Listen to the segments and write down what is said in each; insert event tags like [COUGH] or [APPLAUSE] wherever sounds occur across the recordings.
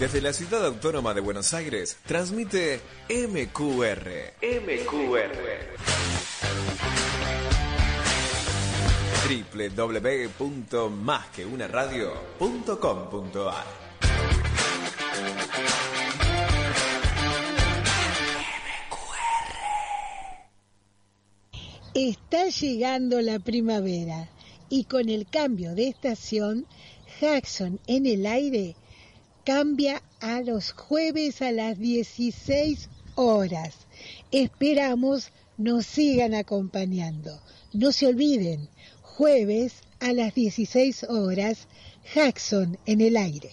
Desde la ciudad autónoma de Buenos Aires, transmite MQR. MQR. www.másqueunaradio.com.ar Está llegando la primavera y con el cambio de estación, Jackson en el aire cambia a los jueves a las 16 horas. Esperamos nos sigan acompañando. No se olviden, jueves a las 16 horas, Jackson en el aire.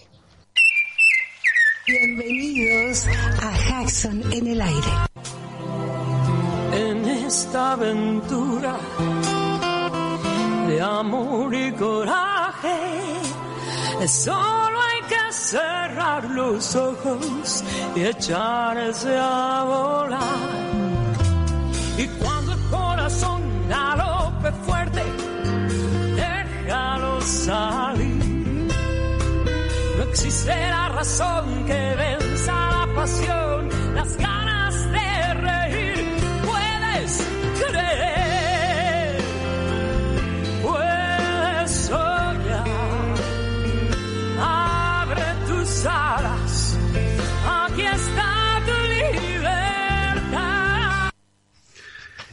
Bienvenidos a Jackson en el aire. En esta aventura de amor y coraje, solo hay que cerrar los ojos y echarse a volar. Y cuando el corazón galope fuerte, déjalo salir. No existe la razón que venza la pasión, las ganas de reír. Puedes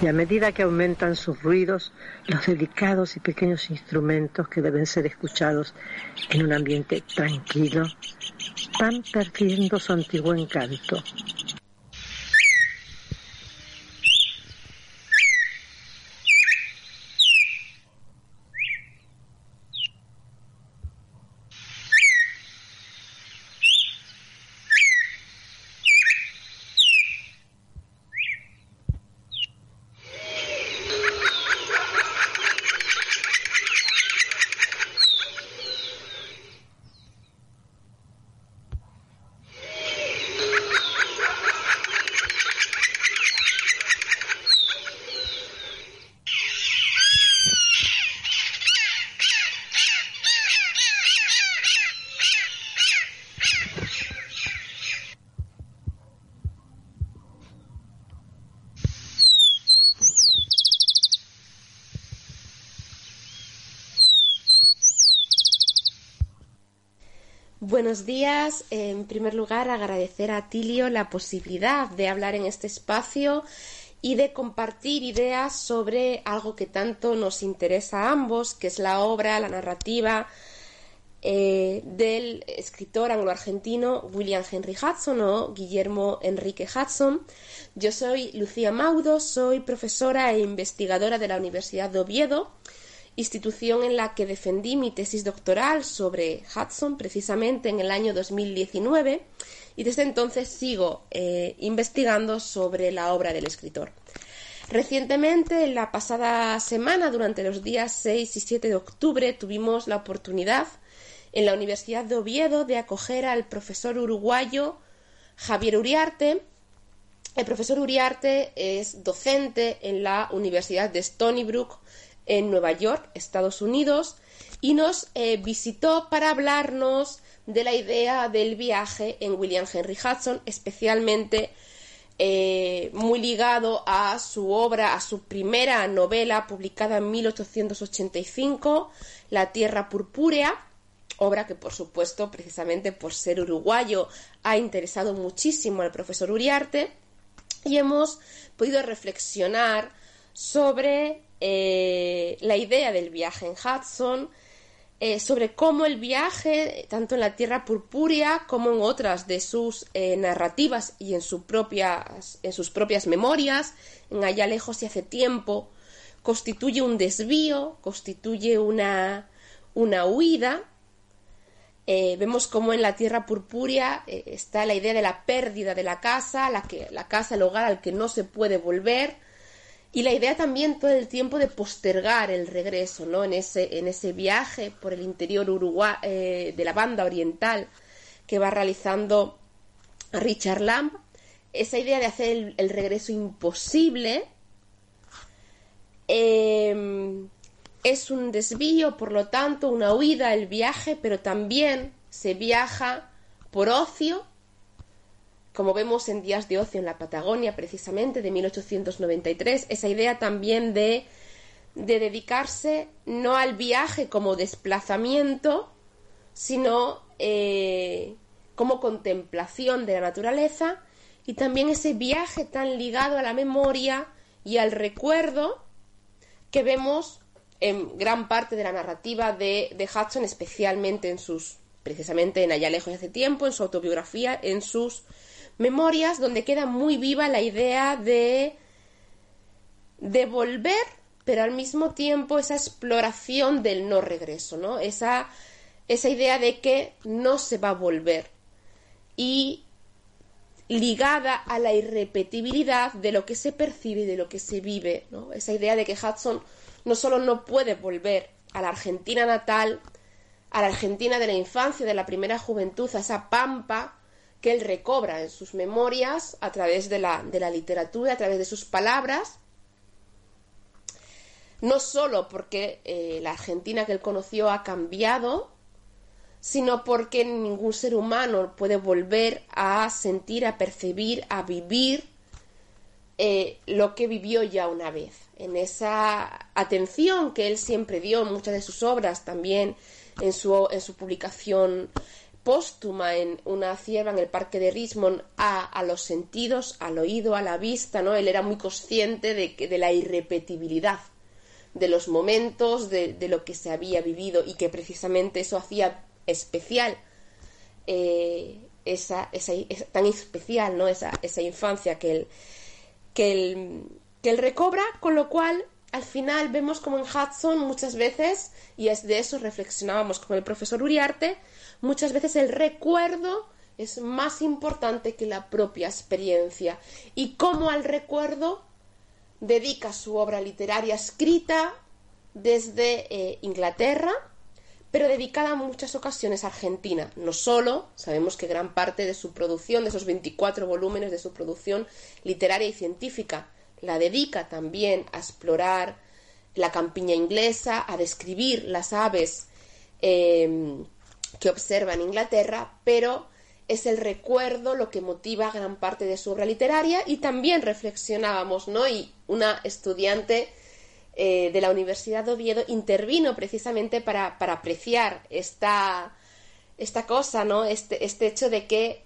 y a medida que aumentan sus ruidos, los delicados y pequeños instrumentos que deben ser escuchados en un ambiente tranquilo van perdiendo su antiguo encanto. Buenos días. En primer lugar, agradecer a Tilio la posibilidad de hablar en este espacio y de compartir ideas sobre algo que tanto nos interesa a ambos, que es la obra, la narrativa, eh, del escritor anglo-argentino William Henry Hudson o Guillermo Enrique Hudson. Yo soy Lucía Maudo, soy profesora e investigadora de la Universidad de Oviedo, institución en la que defendí mi tesis doctoral sobre Hudson precisamente en el año 2019 y desde entonces sigo eh, investigando sobre la obra del escritor. Recientemente, en la pasada semana, durante los días 6 y 7 de octubre, tuvimos la oportunidad en la Universidad de Oviedo de acoger al profesor uruguayo Javier Uriarte. El profesor Uriarte es docente en la Universidad de Stony Brook en Nueva York, Estados Unidos, y nos eh, visitó para hablarnos de la idea del viaje en William Henry Hudson, especialmente eh, muy ligado a su obra, a su primera novela publicada en 1885, La Tierra Purpúrea, obra que por supuesto, precisamente por ser uruguayo, ha interesado muchísimo al profesor Uriarte, y hemos podido reflexionar sobre eh, la idea del viaje en Hudson, eh, sobre cómo el viaje, tanto en la Tierra Purpúrea como en otras de sus eh, narrativas y en, propias, en sus propias memorias, en Allá lejos y hace tiempo, constituye un desvío, constituye una, una huida. Vemos cómo en la Tierra Purpúrea está la idea de la pérdida de la casa, la, que, la casa, el hogar al que no se puede volver, y la idea también todo el tiempo de postergar el regreso, ¿no? En ese, en ese viaje por el interior Uruguay, eh, de la banda oriental que va realizando Richard Lamb, esa idea de hacer el, regreso imposible em, es un desvío, por lo tanto, una huida, el viaje, pero también se viaja por ocio como vemos en Días de Ocio en la Patagonia, precisamente, de 1893, esa idea también de, de dedicarse no al viaje como desplazamiento, sino eh, como contemplación de la naturaleza y también ese viaje tan ligado a la memoria y al recuerdo que vemos en gran parte de la narrativa de, de Hudson, especialmente en sus, precisamente en Allá lejos hace tiempo, en su autobiografía, en sus memorias donde queda muy viva la idea de de volver, pero al mismo tiempo esa exploración del no regreso, ¿no? Esa, esa idea de que no se va a volver y ligada a la irrepetibilidad de lo que se percibe y de lo que se vive, ¿no? Esa idea de que Hudson no solo no puede volver a la Argentina natal, a la Argentina de la infancia, de la primera juventud, a esa pampa que él recobra en sus memorias a través de la, de la literatura, a través de sus palabras, no solo porque eh, la Argentina que él conoció ha cambiado, sino porque ningún ser humano puede volver a sentir, a percibir, a vivir eh, lo que vivió ya una vez. En esa atención que él siempre dio en muchas de sus obras, también en su, en su publicación póstuma en una cierva en el parque de Richmond a, a, los sentidos, al oído, a la vista, ¿no? Él era muy consciente de, que, de la irrepetibilidad de los momentos, de, de, lo que se había vivido y que precisamente eso hacía especial eh, esa, esa, esa, tan especial, ¿no? Esa, esa infancia que él, que, él, que él recobra, con lo cual al final vemos como en Hudson muchas veces, y es de eso reflexionábamos con el profesor Uriarte, muchas veces el recuerdo es más importante que la propia experiencia y cómo al recuerdo dedica su obra literaria escrita desde eh, Inglaterra, pero dedicada en muchas ocasiones a Argentina. No solo, sabemos que gran parte de su producción, de esos 24 volúmenes de su producción literaria y científica, la dedica también a explorar la campiña inglesa, a describir las aves eh, que observa en Inglaterra, pero es el recuerdo lo que motiva gran parte de su obra literaria y también reflexionábamos, ¿no? Y una estudiante eh, de la Universidad de Oviedo intervino precisamente para, para apreciar esta, esta cosa, ¿no? Este, este hecho de que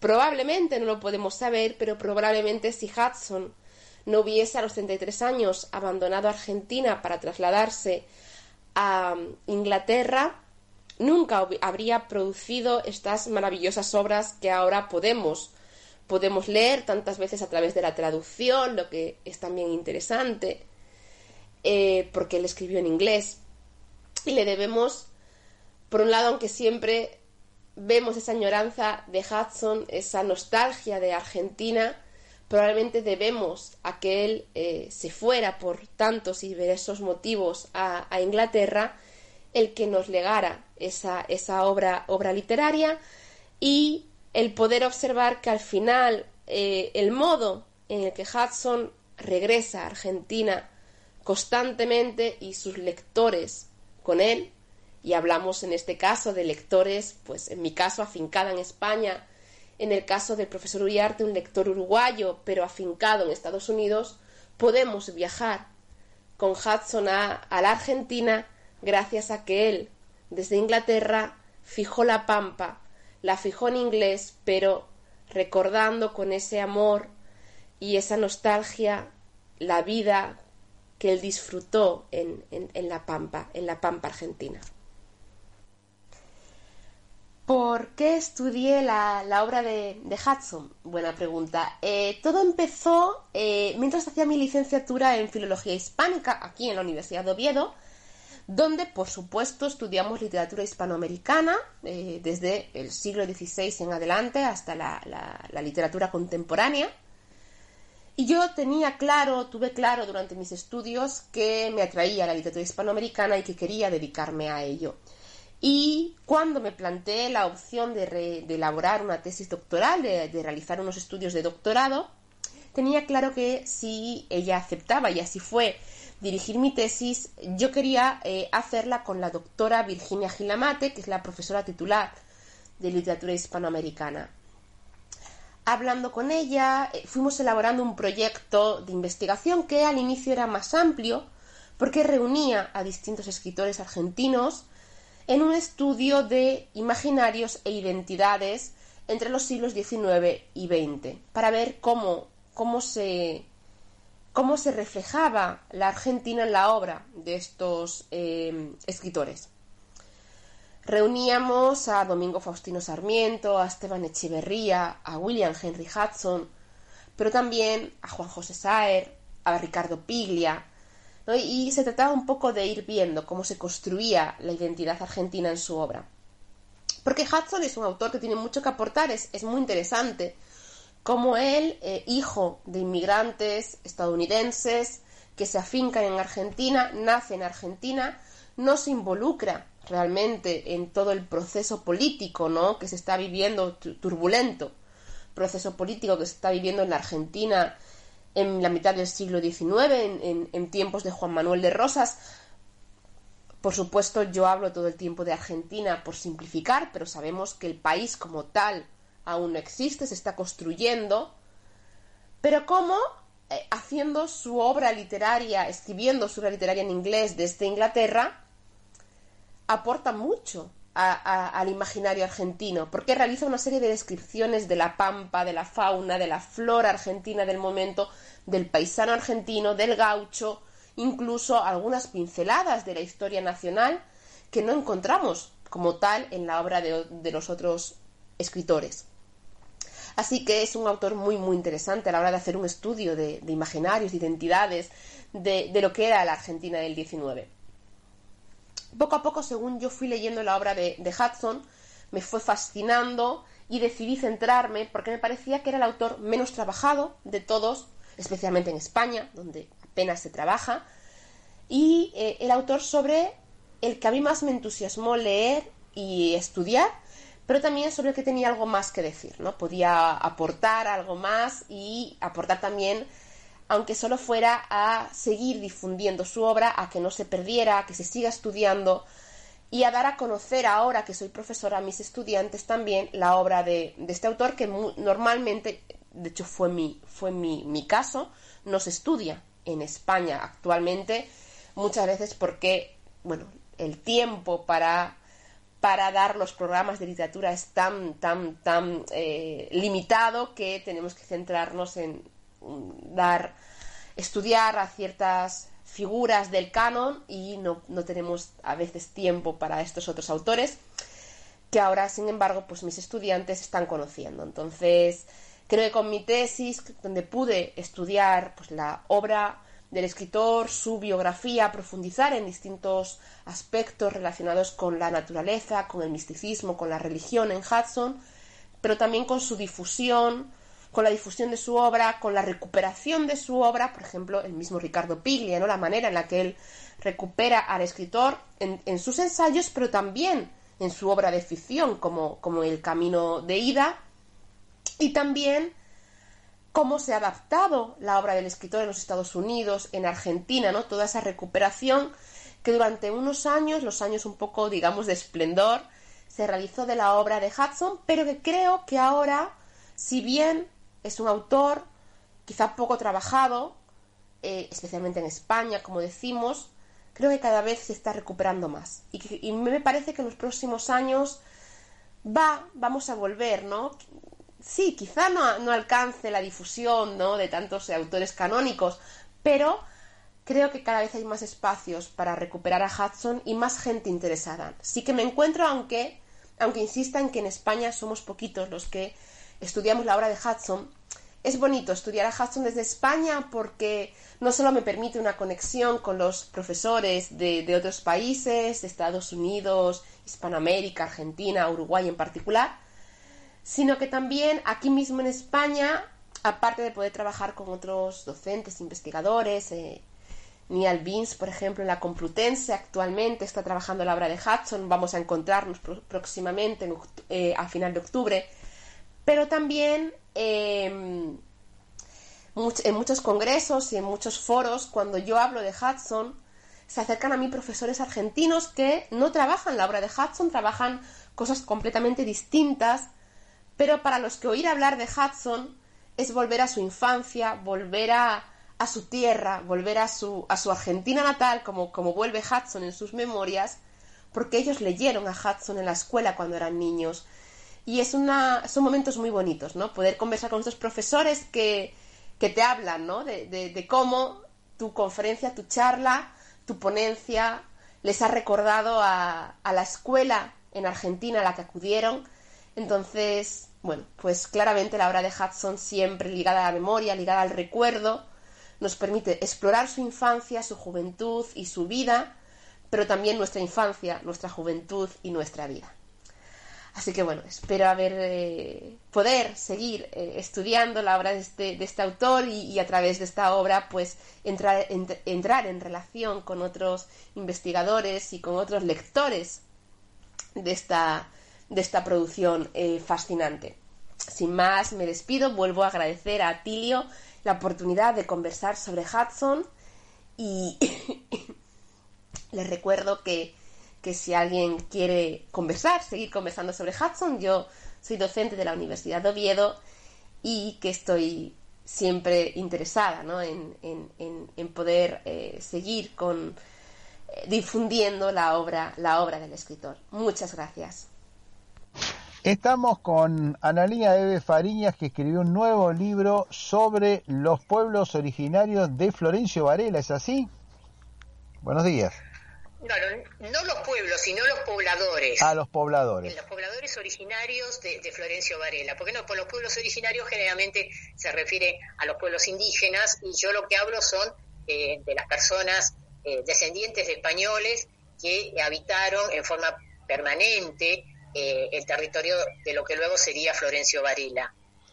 probablemente no lo podemos saber, pero probablemente si Hudson no hubiese a los 33 años abandonado Argentina para trasladarse a Inglaterra, nunca habría producido estas maravillosas obras que ahora podemos podemos leer tantas veces a través de la traducción, lo que es también interesante, eh, porque él escribió en inglés. Y le debemos, por un lado, aunque siempre vemos esa añoranza de Hudson, esa nostalgia de Argentina, probablemente debemos a que él eh, se fuera por tantos y diversos motivos a, Inglaterra, el que nos legara esa, esa obra, obra literaria y el poder observar que al final eh, el modo en el que Hudson regresa a Argentina constantemente y sus lectores con él, y hablamos en este caso de lectores, pues en mi caso afincada en España, en el caso del profesor Uriarte, un lector uruguayo, pero afincado en Estados Unidos, podemos viajar con Hudson a, la Argentina gracias a que él, desde Inglaterra, fijó la pampa la fijó en inglés, pero recordando con ese amor y esa nostalgia la vida que él disfrutó en, la Pampa, en la Pampa Argentina. ¿Por qué estudié la, obra de, Hudson? Buena pregunta. Eh, todo empezó eh, mientras hacía mi licenciatura en Filología Hispánica aquí en la Universidad de Oviedo donde por supuesto estudiamos literatura hispanoamericana eh, desde el siglo XVI en adelante hasta la, literatura contemporánea. Y yo tenía claro, tuve claro durante mis estudios que me atraía la literatura hispanoamericana y que quería dedicarme a ello. Y cuando me planteé la opción de, elaborar una tesis doctoral, de realizar unos estudios de doctorado, tenía claro que si ella aceptaba, y así fue, dirigir mi tesis, yo quería eh, hacerla con la doctora Virginia Gilamate, que es la profesora titular de literatura hispanoamericana. Hablando con ella, eh, fuimos elaborando un proyecto de investigación que al inicio era más amplio, porque reunía a distintos escritores argentinos en un estudio de imaginarios e identidades entre los siglos XIX y XX, para ver cómo, cómo se cómo se reflejaba la Argentina en la obra de estos eh, escritores. Reuníamos a Domingo Faustino Sarmiento, a Esteban Echeverría, a William Henry Hudson, pero también a Juan José Saer, a Ricardo Piglia, y se trataba un poco de ir viendo cómo se construía la identidad argentina en su obra. Porque Hudson es un autor que tiene mucho que aportar, es, es muy interesante, como él, eh, hijo de inmigrantes estadounidenses que se afincan en Argentina, nace en Argentina, no se involucra realmente en todo el proceso político ¿no? que se está viviendo, turbulento proceso político que se está viviendo en la Argentina en la mitad del siglo XIX, en, tiempos de Juan Manuel de Rosas. Por supuesto, yo hablo todo el tiempo de Argentina por simplificar, pero sabemos que el país como tal aún no existe, se está construyendo, pero cómo eh, haciendo su obra literaria, escribiendo su obra literaria en inglés desde Inglaterra, aporta mucho al imaginario argentino, porque realiza una serie de descripciones de la pampa, de la fauna, de la flora argentina del momento, del paisano argentino, del gaucho, incluso algunas pinceladas de la historia nacional que no encontramos como tal en la obra de los otros escritores. Así que es un autor muy, muy interesante a la hora de hacer un estudio de, imaginarios, de identidades, de, lo que era la Argentina del XIX. Poco a poco, según yo fui leyendo la obra de, Hudson, me fue fascinando y decidí centrarme porque me parecía que era el autor menos trabajado de todos, especialmente en España, donde apenas se trabaja, y eh, el autor sobre el que a mí más me entusiasmó leer y estudiar pero también sobre el que tenía algo más que decir, ¿no? Podía aportar algo más y aportar también, aunque solo fuera a seguir difundiendo su obra, a que no se perdiera, a que se siga estudiando y a dar a conocer ahora que soy profesora a mis estudiantes también la obra de, este autor que normalmente, de hecho fue mi, fue mi, mi caso, no se estudia en España actualmente, muchas veces porque, bueno, el tiempo para para dar los programas de literatura es tan, tan, tan eh, limitado que tenemos que centrarnos en dar, estudiar a ciertas, figuras del canon y no, no tenemos a veces tiempo para estos otros autores que ahora, sin embargo, pues mis estudiantes están conociendo. Entonces, creo que con mi tesis, donde pude estudiar pues, la obra del escritor, su biografía, profundizar en distintos aspectos relacionados con la naturaleza, con el misticismo, con la religión en Hudson, pero también con su difusión, con la difusión de su obra, con la recuperación de su obra, por ejemplo, el mismo Ricardo Piglia, ¿no? la manera en la que él recupera al escritor en, sus ensayos, pero también en su obra de ficción, como, como El Camino de Ida, y también cómo se ha adaptado la obra del escritor en los Estados Unidos, en Argentina, ¿no? Toda esa recuperación que durante unos años, los años un poco, digamos, de esplendor, se realizó de la obra de Hudson, pero que creo que ahora, si bien es un autor quizá poco trabajado, eh, especialmente en España, como decimos, creo que cada vez se está recuperando más. Y, me parece que en los próximos años va, vamos a volver, ¿no? Sí, quizá no, no alcance la difusión, ¿no? De tantos autores canónicos, pero creo que cada vez hay más espacios para recuperar a Hudson y más gente interesada. Sí que me encuentro, aunque, aunque insista en que en España somos poquitos los que estudiamos la obra de Hudson, es bonito estudiar a Hudson desde España porque no solo me permite una conexión con los profesores de, otros países, Estados Unidos, Hispanoamérica, Argentina, Uruguay en particular, sino que también aquí mismo en España, aparte de poder trabajar con otros docentes, investigadores, eh, Neal Beans, por ejemplo, en la Complutense actualmente está trabajando la obra de Hudson, vamos a encontrarnos próximamente eh, a final de octubre, pero también Em, en muchos congresos y en muchos foros, cuando yo hablo de Hudson, se acercan a mí profesores argentinos que no trabajan la obra de Hudson, trabajan cosas completamente distintas, pero para los que oír hablar de Hudson es volver a su infancia, volver a, a su tierra, volver a su, a su Argentina natal, como, como vuelve Hudson en sus memorias, porque ellos leyeron a Hudson en la escuela cuando eran niños y es una, son momentos muy bonitos, ¿no? Poder conversar con estos profesores que, que te hablan, ¿no? De, de, cómo tu conferencia, tu charla, tu ponencia les ha recordado a, a la escuela en Argentina a la que acudieron. Entonces, bueno, pues claramente la obra de Hudson, siempre ligada a la memoria, ligada al recuerdo, nos permite explorar su infancia, su juventud y su vida, pero también nuestra infancia, nuestra juventud y nuestra vida. Así que bueno, espero haber eh, poder seguir eh, estudiando la obra de este, de este autor y, a través de esta obra pues entrar, entrar en relación con otros investigadores y con otros lectores de esta, de esta producción eh, fascinante. Sin más, me despido, vuelvo a agradecer a Tilio la oportunidad de conversar sobre Hudson y [COUGHS] les recuerdo que que si alguien quiere conversar, seguir conversando sobre Hudson, yo soy docente de la Universidad de Oviedo y que estoy siempre interesada ¿no? en, en, poder eh, seguir con eh, difundiendo la obra, la obra del escritor. Muchas gracias. Estamos con Analía Eve Fariñas, que escribió un nuevo libro sobre los pueblos originarios de Florencio Varela, ¿es así? Buenos días. No, no, los pueblos, sino los pobladores. Ah, los pobladores. Los pobladores originarios de, Florencio Varela. Porque no, por los pueblos originarios generalmente se refiere a los pueblos indígenas y yo lo que hablo son eh, de las personas eh, descendientes de españoles que habitaron en forma permanente eh, el territorio de lo que luego sería Florencio Varela.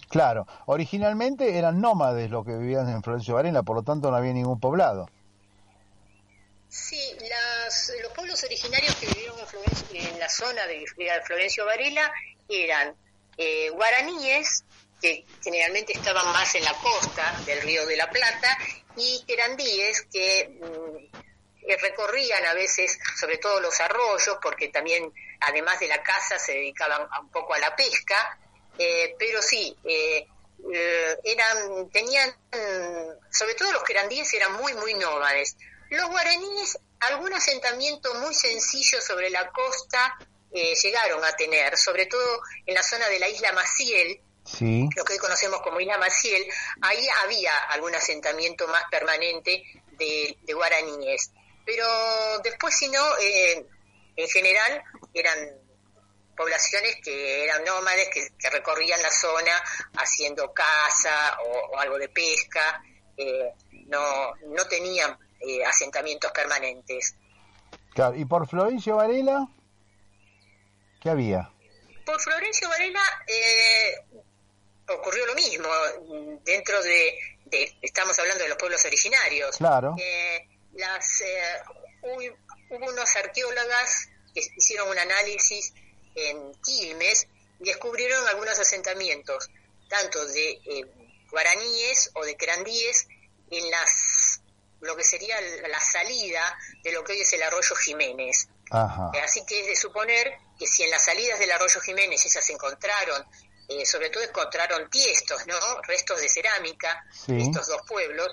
Claro, originalmente eran nómades los que vivían en Florencio Varela, por lo tanto no había ningún poblado. Sí, los pueblos originarios que vivieron en, la zona de, Florencio Varela eran eh, guaraníes, que generalmente estaban más en la costa del río de la Plata, y querandíes que, mm, recorrían a veces, sobre todo los arroyos, porque también, además de la caza, se dedicaban un poco a la pesca, eh, pero sí, eh, eran, tenían, sobre todo los querandíes eran muy, muy nómades. Los guaraníes, algún asentamiento muy sencillo sobre la costa eh, llegaron a tener, sobre todo en la zona de la isla Maciel, lo que hoy conocemos como Isla Maciel, ahí había algún asentamiento más permanente de, guaraníes. Pero después, si no, eh, en general eran poblaciones que eran nómades, que, recorrían la zona haciendo caza o, algo de pesca, eh, no, no tenían eh, asentamientos permanentes. Claro, ¿y por Florencio Varela? ¿Qué había? Por Florencio Varela eh, ocurrió lo mismo, dentro de, estamos hablando de los pueblos originarios. Claro. Eh, las, hubo, unos arqueólogas que hicieron un análisis en Quilmes y descubrieron algunos asentamientos, tanto de guaraníes o de querandíes, en las lo que sería la salida de lo que hoy es el arroyo Jiménez. Eh, así que es de suponer que si en las salidas del arroyo Jiménez se encontraron, eh, sobre todo encontraron tiestos, ¿no? Restos de cerámica de estos dos pueblos,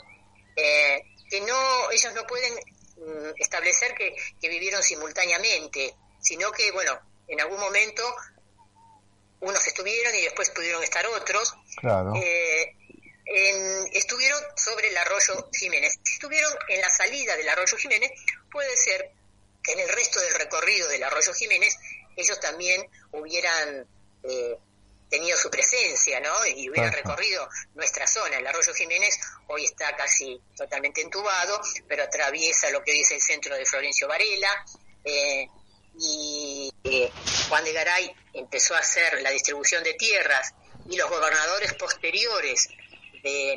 eh, que no, ellos no pueden mm, establecer que, que, vivieron simultáneamente, sino que, bueno, en algún momento unos estuvieron y después pudieron estar otros. Claro estuvieron sobre el arroyo Jiménez. Si estuvieron en la salida del arroyo Jiménez, puede ser que en el resto del recorrido del arroyo Jiménez ellos también hubieran eh, tenido su presencia, ¿no? Y hubieran recorrido nuestra zona. El arroyo Jiménez hoy está casi totalmente entubado, pero atraviesa lo que hoy es el centro de Florencio Varela. Eh, y eh, Juan de Garay empezó a hacer la distribución de tierras y los gobernadores posteriores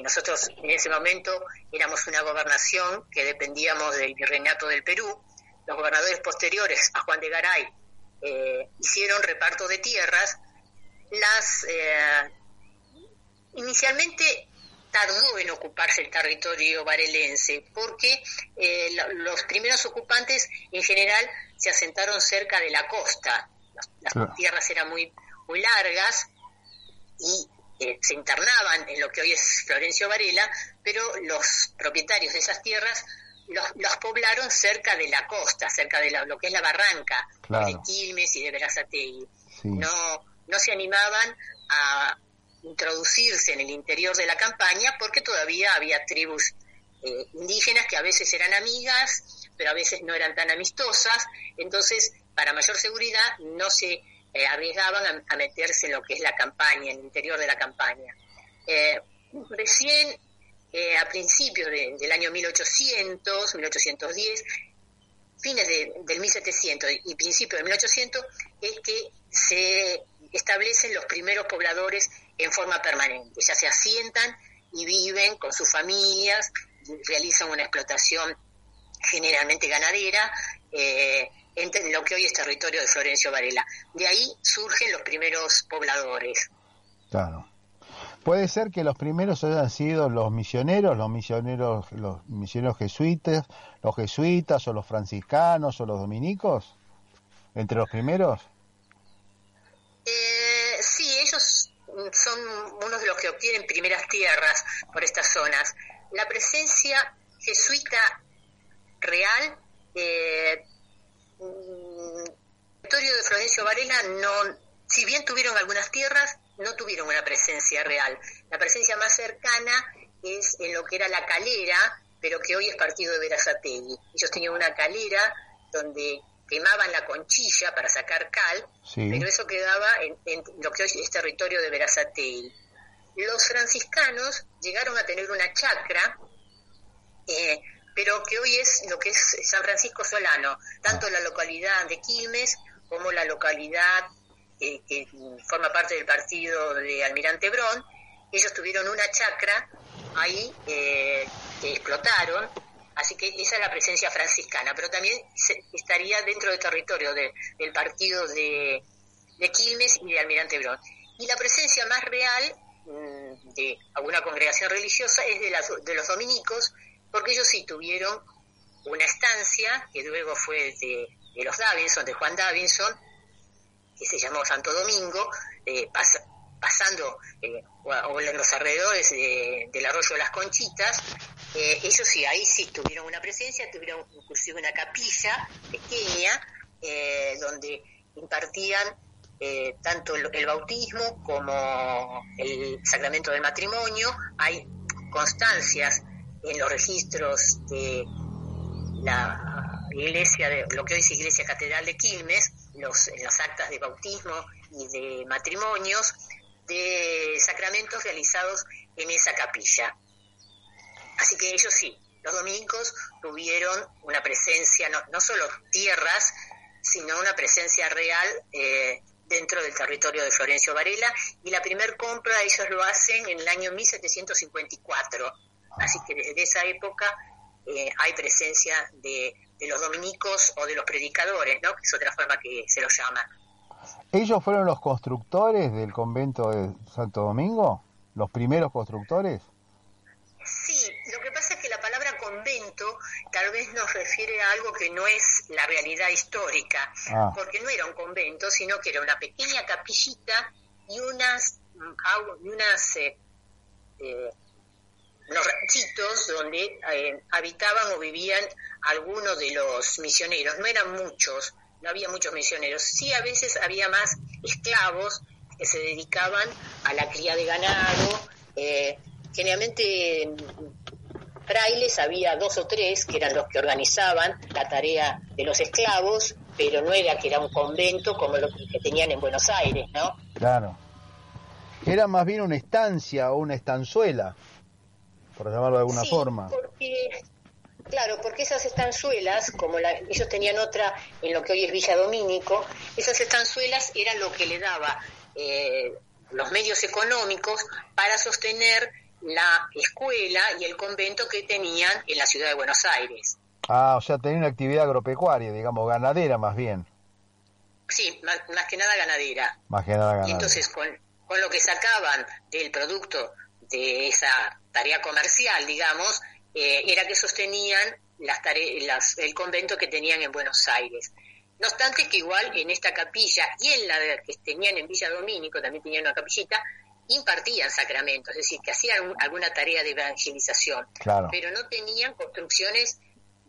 nosotros en ese momento éramos una gobernación que dependíamos del virreinato del Perú. Los gobernadores posteriores a Juan de Garay eh, hicieron reparto de tierras. Las eh, inicialmente tardó en ocuparse el territorio varelense porque eh, los primeros ocupantes en general se asentaron cerca de la costa. Las, tierras eran muy muy largas y se internaban en lo que hoy es Florencio Varela, pero los propietarios de esas tierras los, poblaron cerca de la costa, cerca de lo que es la barranca de Quilmes y de Verazategui. No, no se animaban a introducirse en el interior de la campaña porque todavía había tribus eh, indígenas que a veces eran amigas, pero a veces no eran tan amistosas. Entonces, para mayor seguridad, no se eh, arriesgaban a, meterse en lo que es la campaña, en el interior de la campaña. Eh, recién eh, a principios del año 1800, 1810, fines del 1700 y principios de 1800, es que se establecen los primeros pobladores en forma permanente. Ya se asientan y viven con sus familias, realizan una explotación generalmente ganadera, en lo que hoy es territorio de Florencio Varela. De ahí surgen los primeros pobladores. Claro. Puede ser que los primeros hayan sido los misioneros, los misioneros, los misioneros jesuitas, los jesuitas o los franciscanos o los dominicos, entre los primeros. Eh, sí, ellos son unos de los que obtienen primeras tierras por estas zonas. La presencia jesuita real eh, territorio de Florencio Varela no, si bien tuvieron algunas tierras, no tuvieron una presencia real. La presencia más cercana es en lo que era la calera, pero que hoy es partido de Verazategui. Ellos tenían una calera donde quemaban la conchilla para sacar cal, pero eso quedaba en, lo que hoy es territorio de Verazategui. Los franciscanos llegaron a tener una chacra eh, pero que hoy es lo que es San Francisco Solano, tanto la localidad de Quilmes como la localidad eh, que forma parte del partido de Almirante Brón, ellos tuvieron una chacra ahí eh, que explotaron, así que esa es la presencia franciscana, pero también estaría dentro del territorio del partido de, Quilmes y de Almirante Brón. Y la presencia más real mm, de alguna congregación religiosa es de, de los dominicos, porque ellos sí tuvieron una estancia que luego fue de, los Davinson, de Juan Davinson, que se llamó Santo Domingo, eh, pasando eh, o en los alrededores del arroyo de las Conchitas, eh, ellos sí, ahí sí tuvieron una presencia, tuvieron inclusive una capilla pequeña donde impartían tanto el, bautismo como el sacramento del matrimonio, hay constancias en los registros de la iglesia, de lo que hoy es Iglesia Catedral de Quilmes, los, en las actas de bautismo y de matrimonios, de sacramentos realizados en esa capilla. Así que ellos sí, los dominicos tuvieron una presencia, no, solo tierras, sino una presencia real eh, dentro del territorio de Florencio Varela y la primer compra ellos lo hacen en el año 1754. Así que desde esa época eh, hay presencia de, de, los dominicos o de los predicadores, ¿no? que es otra forma que se los llama. ¿Ellos fueron los constructores del convento de Santo Domingo? ¿Los primeros constructores? Sí, lo que pasa es que la palabra convento tal vez nos refiere a algo que no es la realidad histórica, ah. porque no era un convento, sino que era una pequeña capillita y unas, y unas eh, eh, unos ranchitos donde eh, habitaban o vivían algunos de los misioneros. No eran muchos, no había muchos misioneros. Sí, a veces había más esclavos que se dedicaban a la cría de ganado. Eh, generalmente frailes había dos o tres que eran los que organizaban la tarea de los esclavos, pero no era que era un convento como lo que tenían en Buenos Aires, ¿no? Claro. Era más bien una estancia o una estanzuela por llamarlo de alguna forma. claro, porque esas estanzuelas, como la, ellos tenían otra en lo que hoy es Villa Domínico, esas estanzuelas eran lo que le daba eh, los medios económicos para sostener la escuela y el convento que tenían en la ciudad de Buenos Aires. Ah, o sea, tenía una actividad agropecuaria, digamos, ganadera más bien. Sí, más, que nada ganadera. Más que nada ganadera. Y entonces, con, con lo que sacaban del producto de esa tarea comercial, digamos, eh, era que sostenían las las, el convento que tenían en Buenos Aires. No obstante que igual en esta capilla y en la que tenían en Villa Domínico, también tenían una capillita, impartían sacramentos, es decir, que hacían alguna tarea de evangelización, pero no tenían construcciones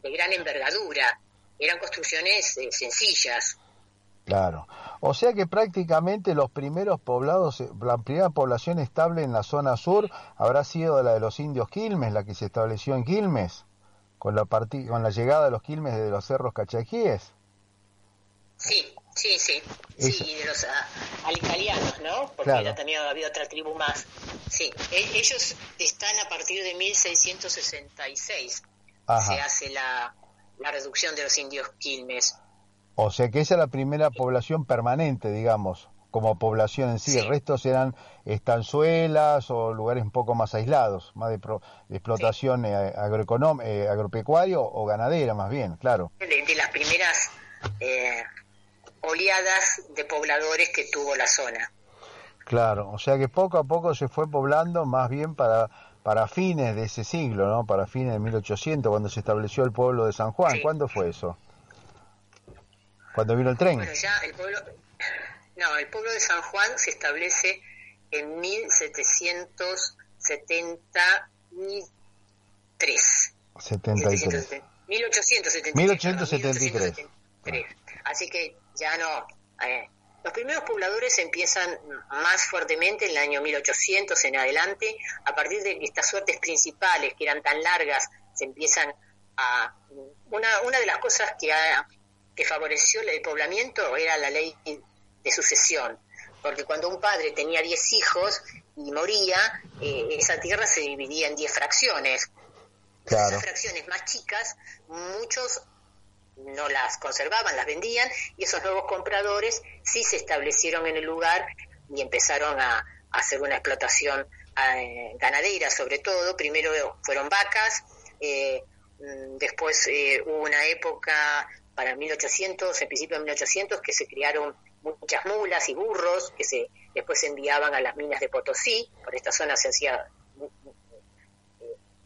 de gran envergadura, eran construcciones eh, sencillas. Claro. O sea que prácticamente los primeros poblados, la primera población estable en la zona sur habrá sido la de los indios Quilmes, la que se estableció en Quilmes, con la, con la llegada de los Quilmes de los cerros cachaquíes. Sí, sí, sí. Sí, y de los uh, ¿no? Porque también había otra tribu más. Sí, e, ellos están a partir de 1666. Se hace la, la reducción de los indios Quilmes. O sea que esa es la primera población permanente, digamos, como población en sí. El resto serán estanzuelas o lugares un poco más aislados, más de, explotación eh, eh, agropecuaria o ganadera, más bien, claro. De, las primeras eh, oleadas de pobladores que tuvo la zona. Claro, o sea que poco a poco se fue poblando más bien para para fines de ese siglo, ¿no? Para fines de 1800, cuando se estableció el pueblo de San Juan. ¿Cuándo fue eso? Cuando vino el tren. Bueno, ya el pueblo, [COUGHS] no, el pueblo de San Juan se establece en 1773. 73. 1873. 1873. Así que ya no. Eh, los primeros pobladores empiezan más fuertemente en el año 1800 en adelante, a partir de que estas suertes principales, que eran tan largas, se empiezan a... Una, una de las cosas que ha que favoreció el poblamiento era la ley de sucesión, porque cuando un padre tenía 10 hijos y moría, eh, esa tierra se dividía en 10 fracciones. Esas fracciones más chicas, muchos no las conservaban, las vendían, y esos nuevos compradores sí se establecieron en el lugar y empezaron a, hacer una explotación eh, ganadera, sobre todo. Primero fueron vacas, eh, mm, después hubo una época para 1800, en principio de 1800, que se criaron muchas mulas y burros que se después se enviaban a las minas de Potosí, por esta zona se hacía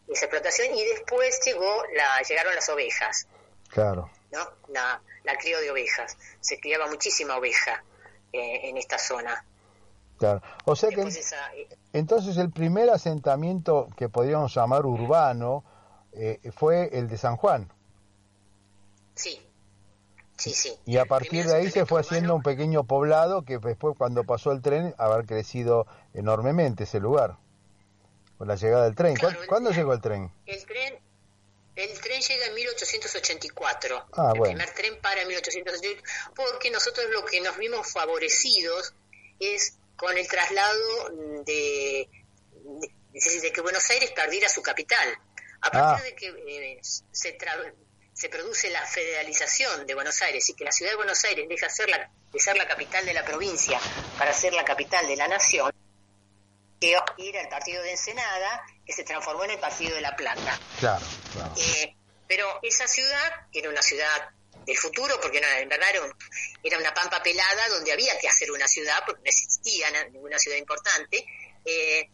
esa explotación y después llegó la llegaron las ovejas. Claro. ¿No? La, la crío de ovejas. Se criaba muchísima oveja eh, en esta zona. Claro. O sea que eh, entonces el primer asentamiento que podríamos llamar urbano eh, fue el de San Juan. Sí, Sí, sí. Y a partir de ahí se fue haciendo un pequeño poblado que después cuando pasó el tren haber crecido enormemente ese lugar. Con la llegada del tren. Claro, ¿Cuándo el- llegó el tren? El tren, el tren llega en 1884. Ah, el bueno. primer tren para en 1884, porque nosotros lo que nos vimos favorecidos es con el traslado de- de que Buenos Aires perdiera su capital. A partir Ah. de que eh, se, tra- se produce la federalización de Buenos Aires y que la ciudad de Buenos Aires deja ser la, de ser la capital de la provincia para ser la capital de la nación, que era el partido de Ensenada, que se transformó en el partido de La Plata. Claro, claro. Eh, pero esa ciudad era una ciudad del futuro, porque no, en verdad era, un- era una pampa pelada donde había que hacer una ciudad, porque no existía na- ninguna ciudad importante, eh,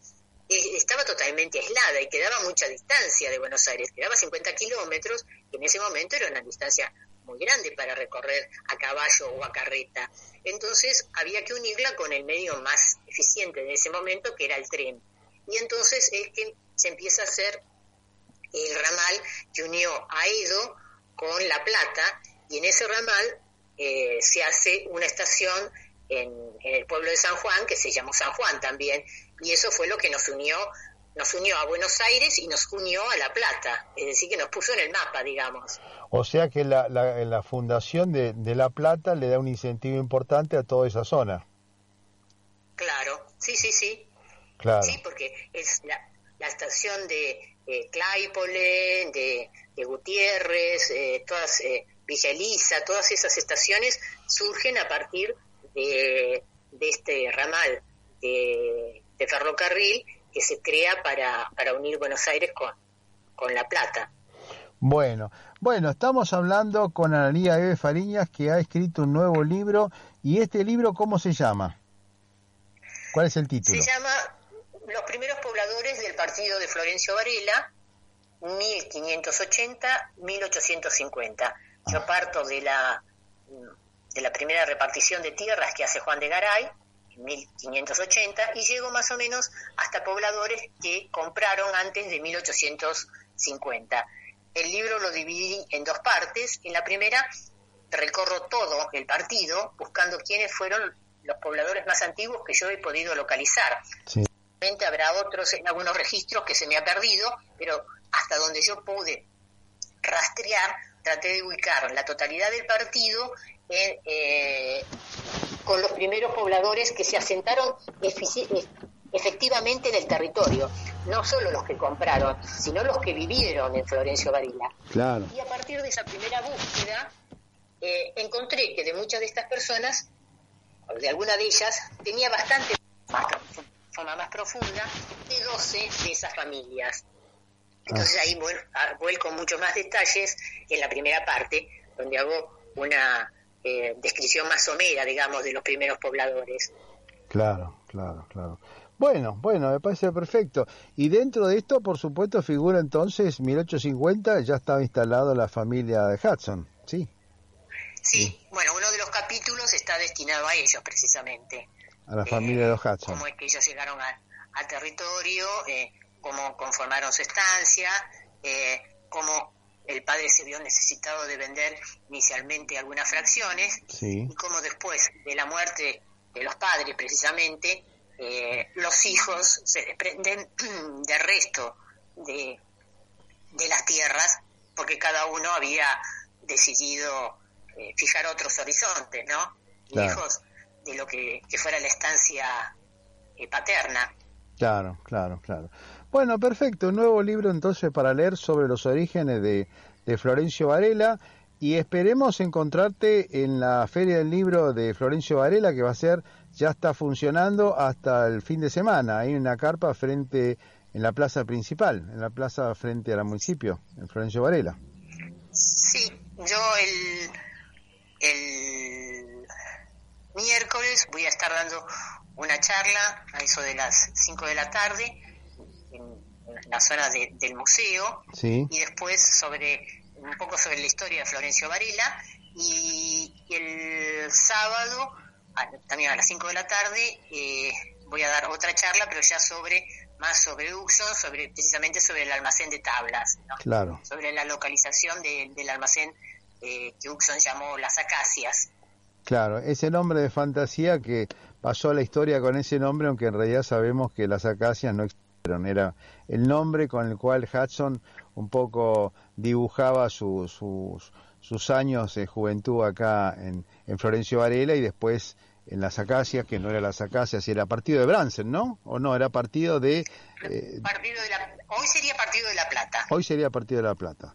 estaba totalmente aislada y quedaba mucha distancia de Buenos Aires, quedaba 50 kilómetros, que en ese momento era una distancia muy grande para recorrer a caballo o a carreta. Entonces había que unirla con el medio más eficiente de ese momento, que era el tren. Y entonces es que se empieza a hacer el ramal que unió a Edo con La Plata y en ese ramal eh, se hace una estación en, en el pueblo de San Juan que se llamó San Juan también y eso fue lo que nos unió nos unió a Buenos Aires y nos unió a La Plata es decir que nos puso en el mapa digamos O sea que la, la, la fundación de, de La Plata le da un incentivo importante a toda esa zona. claro sí sí sí Claro. Sí, porque es la, la estación de eh, Claypole, de, de Gutiérrez, eh, todas, eh, Villa Elisa, todas esas estaciones surgen a partir de, de este ramal de, de ferrocarril que se crea para, para unir Buenos Aires con, con La Plata. Bueno, bueno, estamos hablando con Analía Eve Fariñas que ha escrito un nuevo libro y este libro ¿cómo se llama? ¿Cuál es el título? Se llama Los primeros pobladores del partido de Florencio Varela, 1580-1850. Yo parto de la, de la primera repartición de tierras que hace Juan de Garay, 1580, y llego más o menos hasta pobladores que compraron antes de 1850. El libro lo dividí en dos partes. En la primera recorro todo el partido buscando quiénes fueron los pobladores más antiguos que yo he podido localizar. Sí. Habrá otros en algunos registros que se me ha perdido, pero hasta donde yo pude rastrear, traté de ubicar la totalidad del partido eh, con los primeros pobladores que se asentaron e- efectivamente en el territorio, no solo los que compraron, sino los que vivieron en Florencio Varela. Claro. Y a partir de esa primera búsqueda, eh, encontré que de muchas de estas personas, o de alguna de ellas, tenía bastante más forma más profunda de 12 de esas familias. Entonces ahí vuel- a- vuelco muchos más detalles en la primera parte, donde hago una eh, descripción más somera, digamos, de los primeros pobladores. Claro, claro, claro. Bueno, bueno, me parece perfecto. Y dentro de esto, por supuesto, figura entonces 1850, ya estaba instalado la familia de Hudson, ¿sí? Sí, bueno, uno de los capítulos está destinado a ellos precisamente. A la Eh, familia de los Hudson. cómo es que ellos llegaron a- al territorio, eh, cómo conformaron su estancia, eh, cómo el padre se vio necesitado de vender inicialmente algunas fracciones Sí, y cómo después de la muerte de los padres precisamente eh, los hijos se desprenden [CLEARS THROAT] del resto de, de las tierras porque cada uno había decidido eh, fijar otros horizontes, ¿no? Claro. Lejos de lo que, que fuera la estancia eh, paterna. claro, claro, claro. Bueno, perfecto. Nuevo libro entonces para leer sobre los orígenes de, de Florencio Varela y esperemos encontrarte en la Feria del Libro de Florencio Varela que va a ser, ya está funcionando hasta el fin de semana. Hay una carpa frente en la plaza principal, en la plaza frente al municipio, en Florencio Varela. Sí, yo el, el miércoles voy a estar dando una charla a eso de las 5 de la tarde la zona de- del museo Sí. y después sobre un poco sobre la historia de Florencio Varela y, y el sábado a- también a las 5 de la tarde eh, voy a dar otra charla pero ya sobre más sobre Uxon, sobre precisamente sobre el almacén de tablas ¿no? Claro. sobre la localización de- del almacén eh, que Uxon llamó Las Acacias. Claro, ese nombre de fantasía que pasó a la historia con ese nombre, aunque en realidad sabemos que las acacias no existen. Era el nombre con el cual Hudson un poco dibujaba sus, sus años de juventud acá en, en Florencio Varela y después en las acacias, que no era las acacias, era partido de Bransen, ¿no? ¿O no? Era partido de... Eh, partido de la, hoy sería partido de La Plata. Hoy sería partido de La Plata.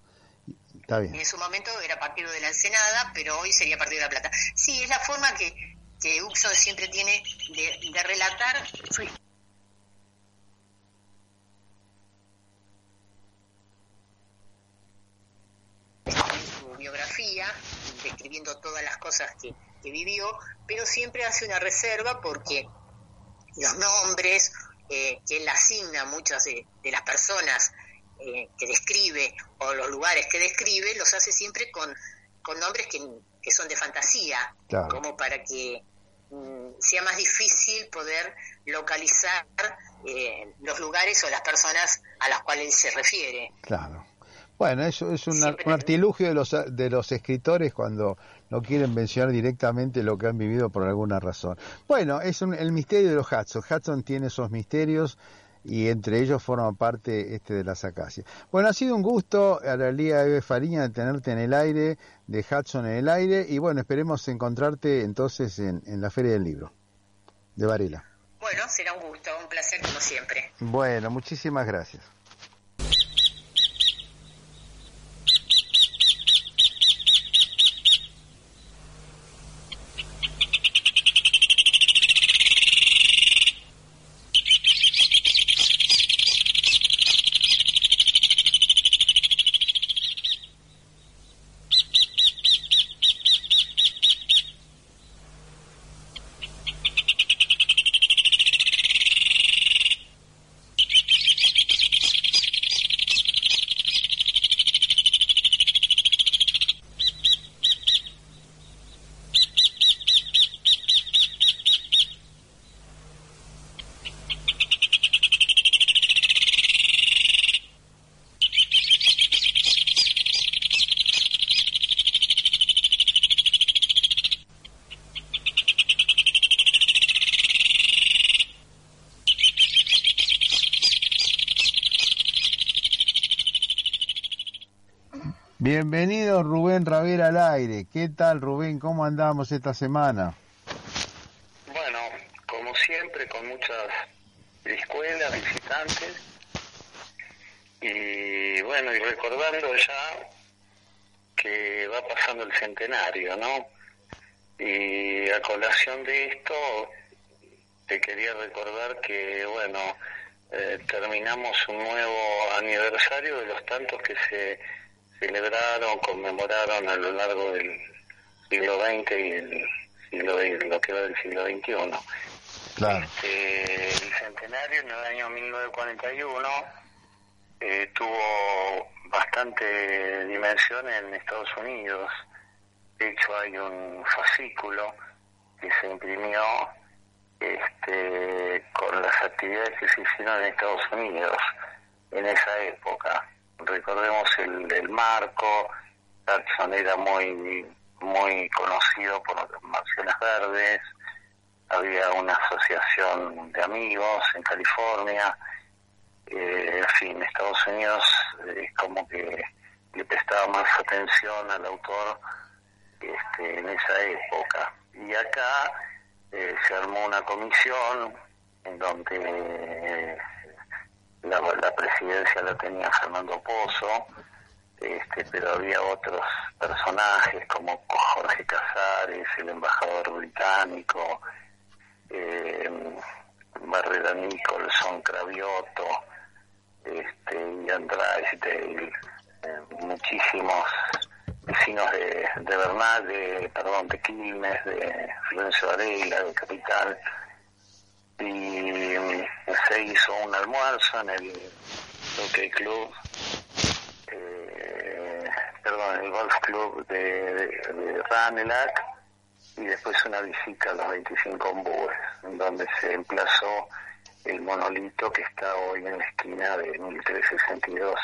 Está bien. En su momento era partido de la Ensenada, pero hoy sería partido de La Plata. Sí, es la forma que, que Uxo siempre tiene de, de relatar su su biografía, describiendo todas las cosas que, que vivió, pero siempre hace una reserva porque los nombres eh, que él asigna a muchas de, las personas eh, que describe o los lugares que describe, los hace siempre con, con nombres que, que son de fantasía, como para que mm, sea más difícil poder localizar eh, los lugares o las personas a las cuales se refiere. Claro. Bueno, eso es un, artilugio de los, de los escritores cuando no quieren mencionar directamente lo que han vivido por alguna razón. Bueno, es el misterio de los Hudson. Hudson tiene esos misterios y entre ellos forma parte este de las acacias. Bueno, ha sido un gusto, Aralía Eve Fariña, de tenerte en el aire, de Hudson en el aire, y bueno, esperemos encontrarte entonces en, en la Feria del Libro de Varela. Bueno, será un gusto, un placer como siempre. Bueno, muchísimas gracias. Bienvenido Rubén Ravera al aire. ¿Qué tal Rubén? ¿Cómo andamos esta semana? Bueno, como siempre, con muchas escuelas, visitantes. Y bueno, y recordando ya que va pasando el centenario, ¿no? Y a colación de esto, te quería recordar que, bueno, eh, terminamos un nuevo aniversario de los tantos que se celebraron, conmemoraron a lo largo del siglo XX y el siglo, lo que va del siglo XXI. Claro. Este, el centenario en el año 1941 eh, tuvo bastante dimensión en Estados Unidos. De hecho, hay un fascículo que se imprimió este, con las actividades que se hicieron en Estados Unidos en esa época recordemos el, el marco, Jackson era muy muy conocido por las Mansiones Verdes, había una asociación de amigos en California, eh, en fin, Estados Unidos es como que le prestaba más atención al autor este, en esa época. Y acá eh, se armó una comisión en donde la, presidencia la tenía Fernando Pozo, este, pero había otros personajes como Jorge Casares, el embajador británico, eh, Barrera Nicholson, Cravioto, este, y Andrade, eh, muchísimos vecinos de, de Bernal, de, perdón, de Quilmes, de Florencio Varela, de Capital, y se hizo un almuerzo en el Hockey Club, eh, perdón, el Golf Club de, de, y después una visita a los 25 ombúes, donde se emplazó el monolito que está hoy en la esquina de 1362.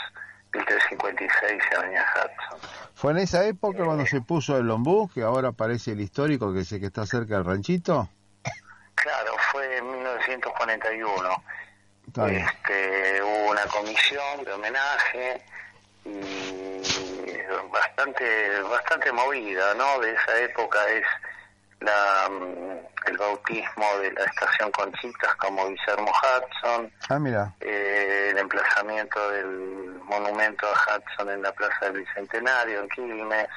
1356 Avenida Hudson. ¿Fue en esa época cuando se puso el ombú, que ahora aparece el histórico que sé que está cerca del ranchito? Claro, fue en 1941. Este, hubo una comisión de homenaje y bastante bastante movida, ¿no? De esa época es la, mm, el bautismo de la estación Conchitas como Guillermo Hudson, Ah, mira. eh, el emplazamiento del monumento a Hudson en la Plaza del Bicentenario, en Quilmes,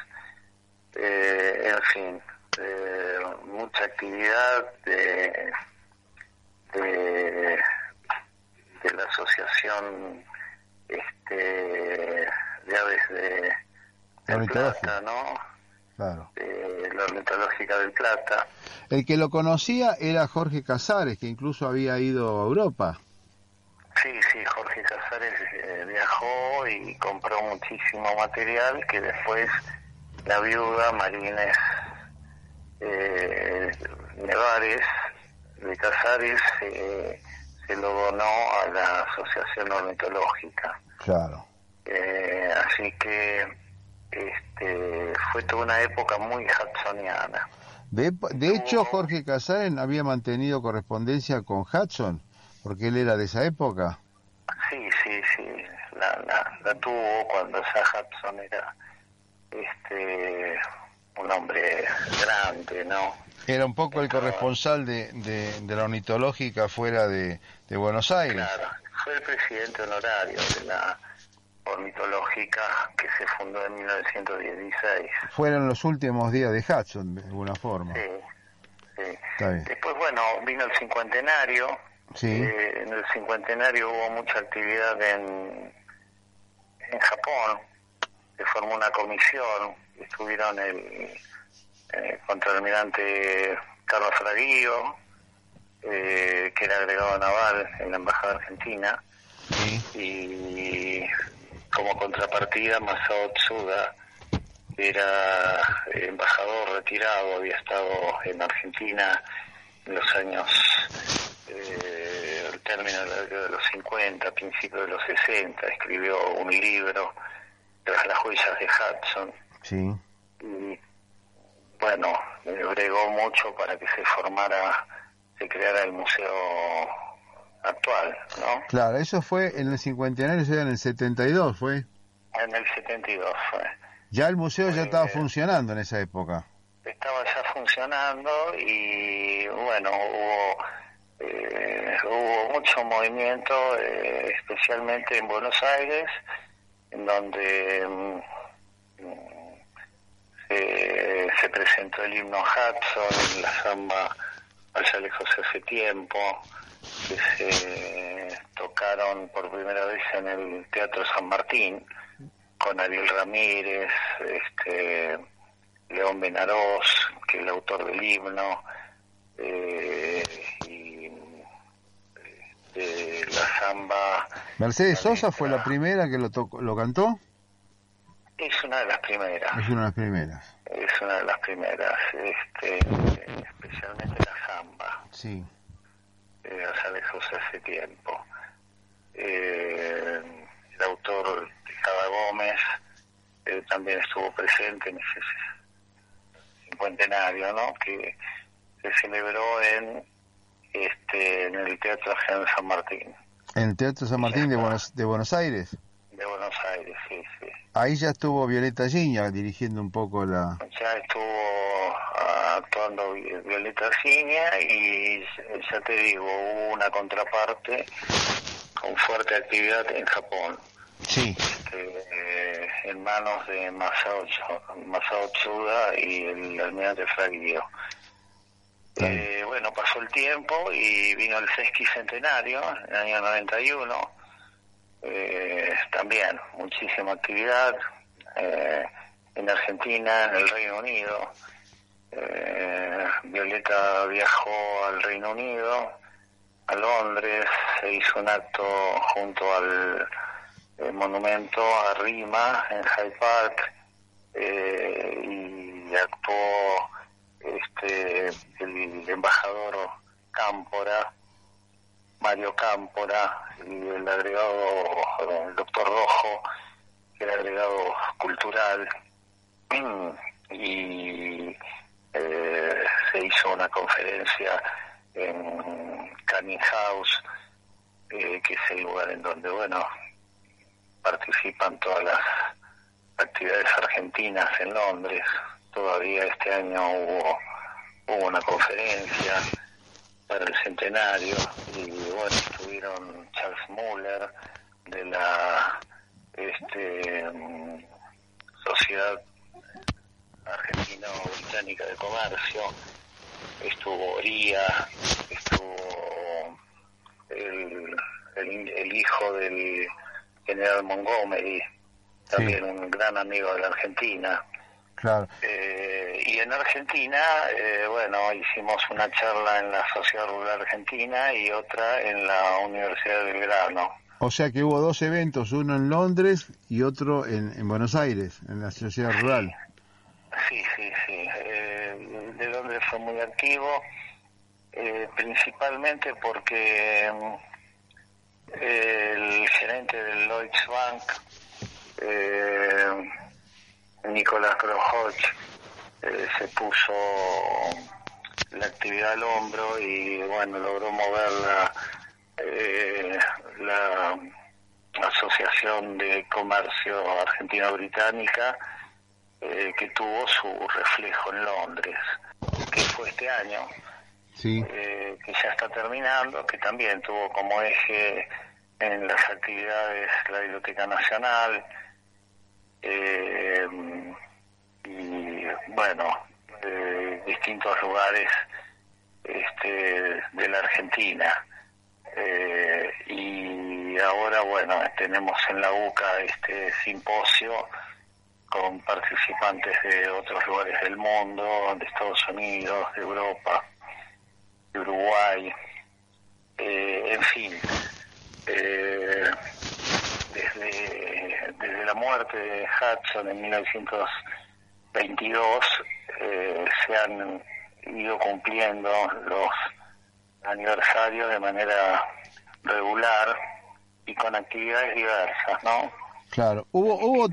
eh, en fin, eh, mucha actividad de, de, de la Asociación este, de Aves de. Plata, ¿no? Claro. De la Ornitológica del Plata. El que lo conocía era Jorge Casares, que incluso había ido a Europa. Sí, sí, Jorge Casares eh, viajó y compró muchísimo material que después la viuda Marines eh, Nevares de Casares eh, se lo donó a la Asociación Ornitológica. Claro. Eh, así que este, fue toda una época muy hudsoniana. De, de hecho, Jorge Casares había mantenido correspondencia con Hudson, porque él era de esa época. Sí, sí, sí, la, la, la tuvo cuando ya Hudson era este, un hombre grande, ¿no? Era un poco el corresponsal de, de, de la ornitológica fuera de, de Buenos Aires. Claro, fue el presidente honorario de la ornitológica que se fundó en 1916. Fueron los últimos días de Hudson, de alguna forma. Sí, sí. Está bien. Después, bueno, vino el cincuentenario. Sí. Eh, en el cincuentenario hubo mucha actividad en, en Japón. Se formó una comisión. Estuvieron el eh, contraalmirante Carlos Fraguío, eh, que era agregado naval en la Embajada Argentina. Y como contrapartida, Masao Tsuda era embajador retirado, había estado en Argentina en los años, eh, al término de los 50, principios de los 60, escribió un libro, Tras las huellas de Hudson, Sí. y bueno, eh, bregó mucho para que se formara, se creara el museo actual, ¿no? Claro, eso fue en el cincuentenario, eso era en el 72, fue. En el 72 fue. Ya el museo ya estaba funcionando en esa época. estaba ya funcionando y bueno hubo eh, hubo mucho movimiento eh, especialmente en Buenos Aires en donde se, se presentó el himno Hudson la samba allá lejos hace tiempo que se tocaron por primera vez en el Teatro San Martín con Ariel Ramírez este León Benarós, que es el autor del himno, eh, y eh, la samba Mercedes Sosa fue la primera que lo, tocó, lo cantó. Es una de las primeras, Es una de las primeras. es una de las primeras, este, especialmente la samba, Sí. eh, allá lejos hace tiempo. Eh, el autor Tejada Gómez eh, también estuvo presente en ese cincuentenario, ¿no? Que se celebró en este en el Teatro General San Martín En el Teatro San Martín de Buenos, de Buenos Aires. de Buenos Aires, sí, sí. Ahí ya estuvo Violeta Giña dirigiendo un poco la... Ya estuvo ah, actuando Vi- Violeta Ciña y ya te digo, hubo una contraparte con fuerte actividad en Japón. Sí. eh, en manos de Masao, Masao Tsuda y el almirante Fraguillo. Eh, bueno, pasó el tiempo y vino el sesquicentenario, en el año 91. Eh, también muchísima actividad eh, en Argentina, en el Reino Unido. Eh, Violeta viajó al Reino Unido, a Londres, se hizo un acto junto al eh, monumento a Rima en Hyde Park eh, y actuó este el embajador Cámpora Mario Cámpora y el agregado eh, el doctor Rojo era agregado cultural [CLEARS THROAT] y eh, se hizo una conferencia en Canning House eh, que es el lugar en donde, bueno, participan todas las actividades argentinas en Londres. Todavía este año hubo, hubo una conferencia para el centenario y bueno, estuvieron Charles Muller de la este, Sociedad Argentino-Británica de Comercio, estuvo Oría, estuvo el, el, hijo del general Montgomery, también un gran amigo de la Argentina. Claro. Eh, y en Argentina, eh, bueno, hicimos una charla en la Sociedad Rural Argentina y otra en la Universidad de Belgrano. O sea que hubo dos eventos, uno en Londres y otro en, en Buenos Aires, en la Sociedad Rural. Sí, sí, sí. Eh, de Londres fue muy activo, eh, principalmente porque el gerente del Lloyds Bank, eh, Nicolás Krohoch, eh, se puso la actividad al hombro y bueno, logró mover la, eh, la Asociación de Comercio Argentino-Británica eh, que tuvo su reflejo en Londres, que fue este año eh, que ya está terminando, que también tuvo como eje en las actividades la Biblioteca Nacional eh, y bueno, eh, distintos lugares este, de la Argentina. Eh, y ahora, bueno, tenemos en la UCA este simposio con participantes de otros lugares del mundo, de Estados Unidos, de Europa, Uruguay, eh, en fin, eh, desde, desde la muerte de Hudson en 1922 eh, se han ido cumpliendo los aniversarios de manera regular y con actividades diversas, ¿no? Claro, hubo hubo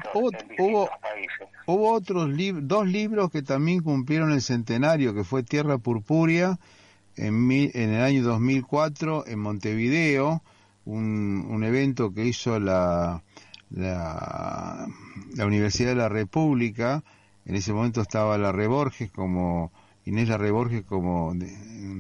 hubo, hubo, otros dos libros que también cumplieron el centenario, que fue Tierra Purpúrea en, en el año 2004 en Montevideo, un, un evento que hizo la, la, la, Universidad de la República, en ese momento estaba la Reborges como, Inés la Reborges como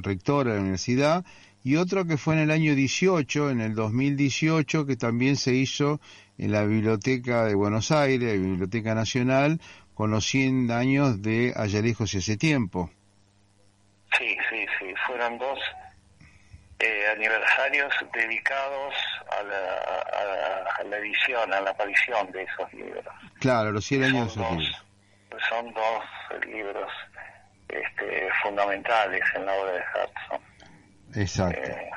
rectora de la universidad, y otro que fue en el año 18, en el 2018, que también se hizo en la Biblioteca de Buenos Aires, la Biblioteca Nacional, con los 100 años de Allá lejos y hace tiempo. Sí, sí, sí, fueron dos eh, aniversarios dedicados a la, a, la, edición, a la aparición de esos libros. Claro, los 100 años son dos, Son dos libros este, fundamentales en la obra de Hudson. Exacto. Eh,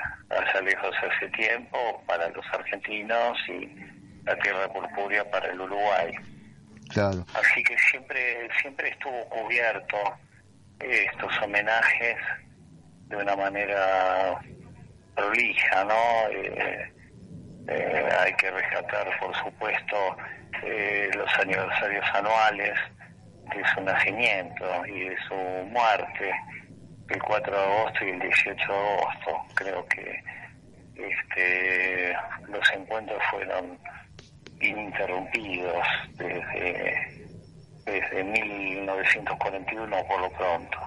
lejos hace tiempo para los argentinos y la tierra purpúrea para el Uruguay. Claro. Así que siempre siempre estuvo cubierto estos homenajes de una manera prolija, ¿no? Eh, eh, hay que rescatar, por supuesto, eh, los aniversarios anuales de su nacimiento y de su muerte, el 4 de agosto y el 18 de agosto. Creo que este, los encuentros fueron ininterrumpidos desde desde 1941 por lo pronto.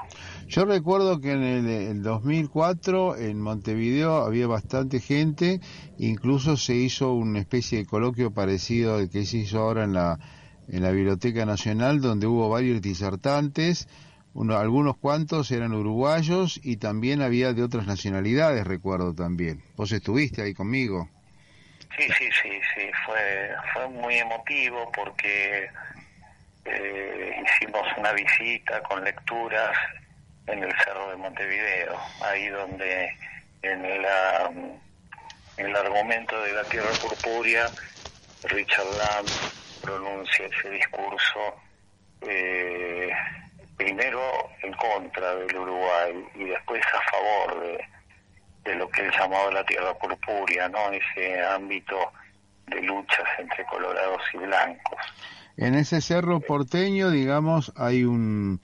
Yo recuerdo que en el, 2004 en Montevideo había bastante gente, incluso se hizo una especie de coloquio parecido al que se hizo ahora en la, en la Biblioteca Nacional, donde hubo varios disertantes, uno, algunos cuantos eran uruguayos y también había de otras nacionalidades, recuerdo también. Vos estuviste ahí conmigo. Sí, sí, sí, sí, fue, fue muy emotivo porque eh, hicimos una visita con lecturas en el Cerro de Montevideo, ahí donde en, la, en el argumento de la Tierra Purpúrea, Richard Lamb pronuncia ese discurso eh, primero en contra del Uruguay y después a favor de, de lo que él llamaba la Tierra Purpúrea, ¿no? ese ámbito de luchas entre colorados y blancos. En ese cerro porteño, digamos, hay un,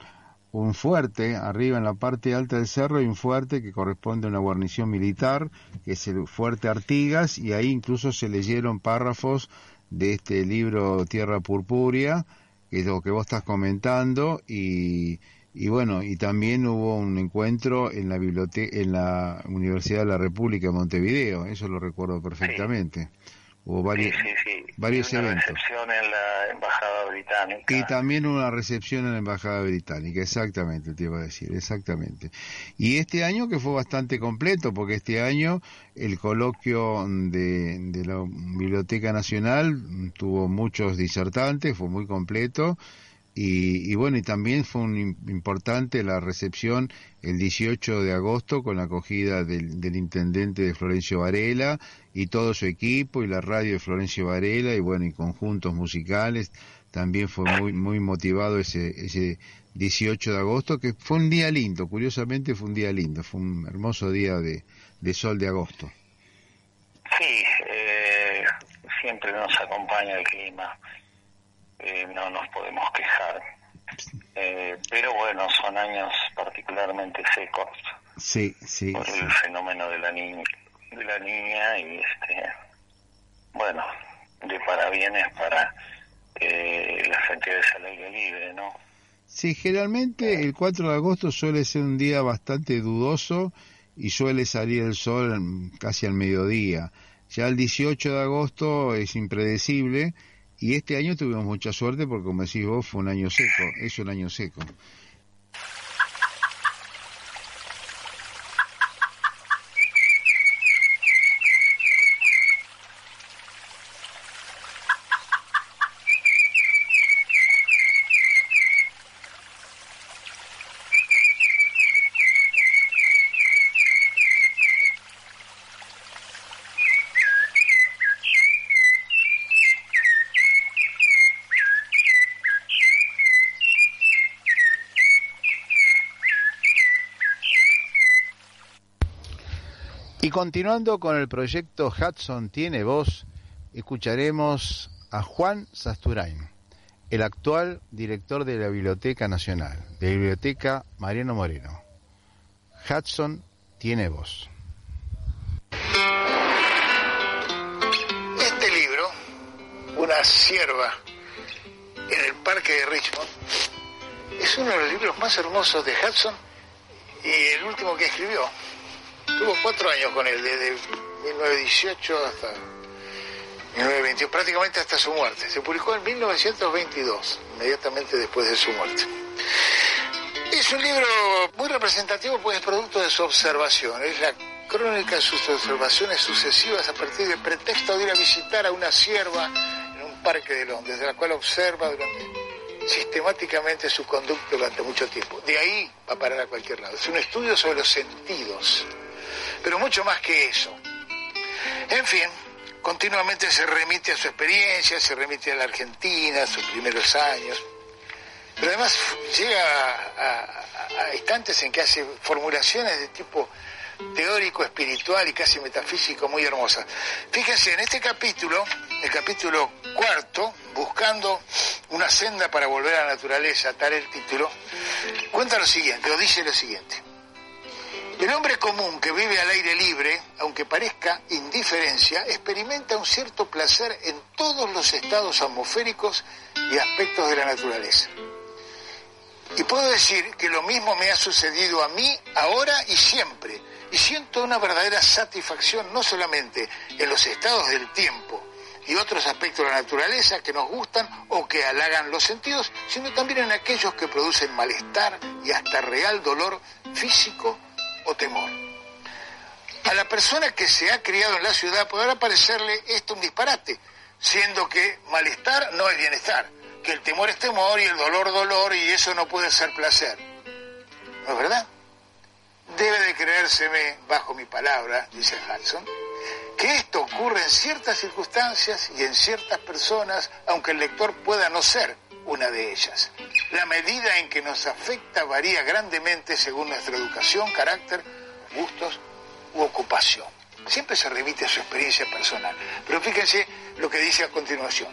un fuerte, arriba en la parte alta del cerro hay un fuerte que corresponde a una guarnición militar, que es el fuerte Artigas, y ahí incluso se leyeron párrafos de este libro Tierra Purpúrea, que es lo que vos estás comentando, y, y bueno, y también hubo un encuentro en la biblioteca, en la Universidad de la República de Montevideo, eso lo recuerdo perfectamente. Hubo varios, varios y una eventos. recepción en la embajada británica. Y también una recepción en la Embajada Británica, exactamente, te iba a decir, exactamente. Y este año que fue bastante completo, porque este año el coloquio de, de la Biblioteca Nacional tuvo muchos disertantes, fue muy completo. Y, y, bueno, y también fue un, importante la recepción el 18 de agosto con la acogida del, del, intendente de Florencio Varela y todo su equipo y la radio de Florencio Varela y bueno, y conjuntos musicales. También fue muy, muy motivado ese, ese 18 de agosto, que fue un día lindo, curiosamente fue un día lindo, fue un hermoso día de, de sol de agosto. Sí, eh, siempre nos acompaña el clima eh, no nos podemos quejar. Eh, pero bueno, son años particularmente secos. Sí, sí. Por sí. el fenómeno de la niña, de la niña y este, bueno, de parabienes para eh, las actividades al aire libre, ¿no? Sí, generalmente el 4 de agosto suele ser un día bastante dudoso y suele salir el sol casi al mediodía. Ya el 18 de agosto es impredecible y este año tuvimos mucha suerte porque, como decís vos, fue un año seco, es un año seco. Continuando con el proyecto Hudson Tiene Voz, escucharemos a Juan Sasturain, el actual director de la Biblioteca Nacional, de Biblioteca Mariano Moreno. Hudson Tiene Voz. Este libro, Una sierva en el parque de Richmond, es uno de los libros más hermosos de Hudson y el último que escribió. Tuvo cuatro años con él, desde 1918 hasta 1921, prácticamente hasta su muerte. Se publicó en 1922, inmediatamente después de su muerte. Es un libro muy representativo, pues es producto de su observación. Es la crónica de sus observaciones sucesivas a partir del pretexto de ir a visitar a una sierva en un parque de Londres, de la cual observa durante sistemáticamente su conducta durante mucho tiempo. De ahí va a parar a cualquier lado. Es un estudio sobre los sentidos pero mucho más que eso. En fin, continuamente se remite a su experiencia, se remite a la Argentina, a sus primeros años, pero además llega a, instantes en que hace formulaciones de tipo teórico, espiritual y casi metafísico muy hermosas. Fíjense, en este capítulo, el capítulo cuarto, buscando una senda para volver a la naturaleza, tal el título, cuenta lo siguiente, o dice lo siguiente. El hombre común que vive al aire libre, aunque parezca indiferencia, experimenta un cierto placer en todos los estados atmosféricos y aspectos de la naturaleza. Y puedo decir que lo mismo me ha sucedido a mí ahora y siempre. Y siento una verdadera satisfacción no solamente en los estados del tiempo y otros aspectos de la naturaleza que nos gustan o que halagan los sentidos, sino también en aquellos que producen malestar y hasta real dolor físico o temor. A la persona que se ha criado en la ciudad podrá parecerle esto un disparate, siendo que malestar no es bienestar, que el temor es temor y el dolor dolor y eso no puede ser placer. ¿No es verdad? Debe de creérseme, bajo mi palabra, dice Hudson, que esto ocurre en ciertas circunstancias y en ciertas personas, aunque el lector pueda no ser una de ellas. La medida en que nos afecta varía grandemente según nuestra educación, carácter, gustos u ocupación. Siempre se remite a su experiencia personal. Pero fíjense lo que dice a continuación.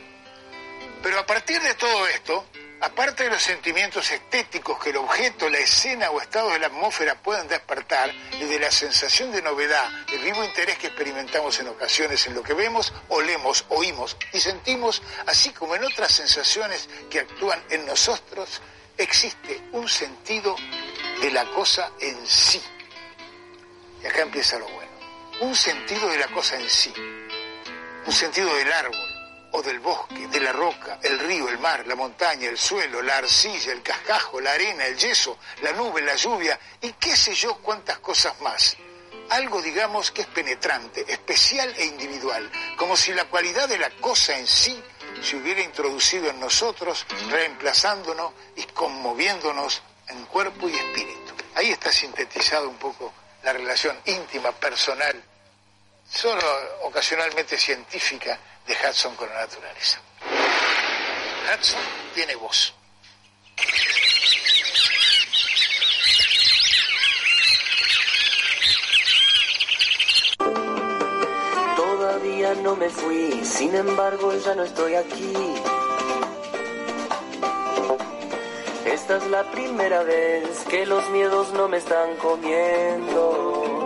Pero a partir de todo esto, Aparte de los sentimientos estéticos que el objeto, la escena o estado de la atmósfera pueden despertar y de la sensación de novedad, el vivo interés que experimentamos en ocasiones en lo que vemos, olemos, oímos y sentimos, así como en otras sensaciones que actúan en nosotros, existe un sentido de la cosa en sí. Y acá empieza lo bueno. Un sentido de la cosa en sí. Un sentido del árbol o del bosque, de la roca, el río, el mar, la montaña, el suelo, la arcilla, el cascajo, la arena, el yeso, la nube, la lluvia y qué sé yo cuántas cosas más. Algo, digamos, que es penetrante, especial e individual, como si la cualidad de la cosa en sí se hubiera introducido en nosotros, reemplazándonos y conmoviéndonos en cuerpo y espíritu. Ahí está sintetizado un poco la relación íntima, personal, solo ocasionalmente científica de Hudson con la naturaleza. Hudson tiene voz. Todavía no me fui, sin embargo ya no estoy aquí. Esta es la primera vez que los miedos no me están comiendo.